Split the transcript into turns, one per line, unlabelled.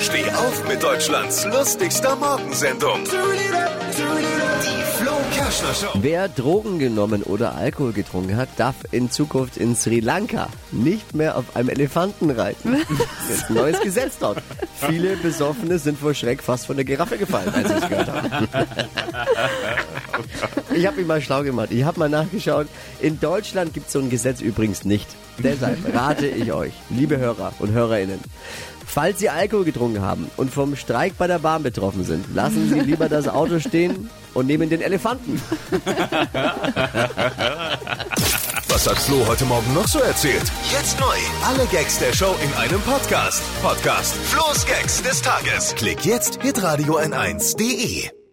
Steh auf mit Deutschlands lustigster Morgensendung. Die Flo Kerschner Show.
Wer Drogen genommen oder Alkohol getrunken hat, darf in Zukunft in Sri Lanka nicht mehr auf einem Elefanten reiten. Das ist ein neues Gesetz dort. Viele Besoffene sind vor Schreck fast von der Giraffe gefallen, als sie es gehört haben. Ich habe mich mal schlau gemacht. Ich habe mal nachgeschaut. In Deutschland gibt es so ein Gesetz übrigens nicht. Deshalb rate ich euch, liebe Hörer und Hörerinnen, falls Sie Alkohol getrunken haben und vom Streik bei der Bahn betroffen sind, lassen Sie lieber das Auto stehen und nehmen den Elefanten.
Was hat Flo heute Morgen noch so erzählt? Jetzt neu. Alle Gags der Show in einem Podcast. Podcast Flo's Gags des Tages. Klick jetzt, hitradio n1.de.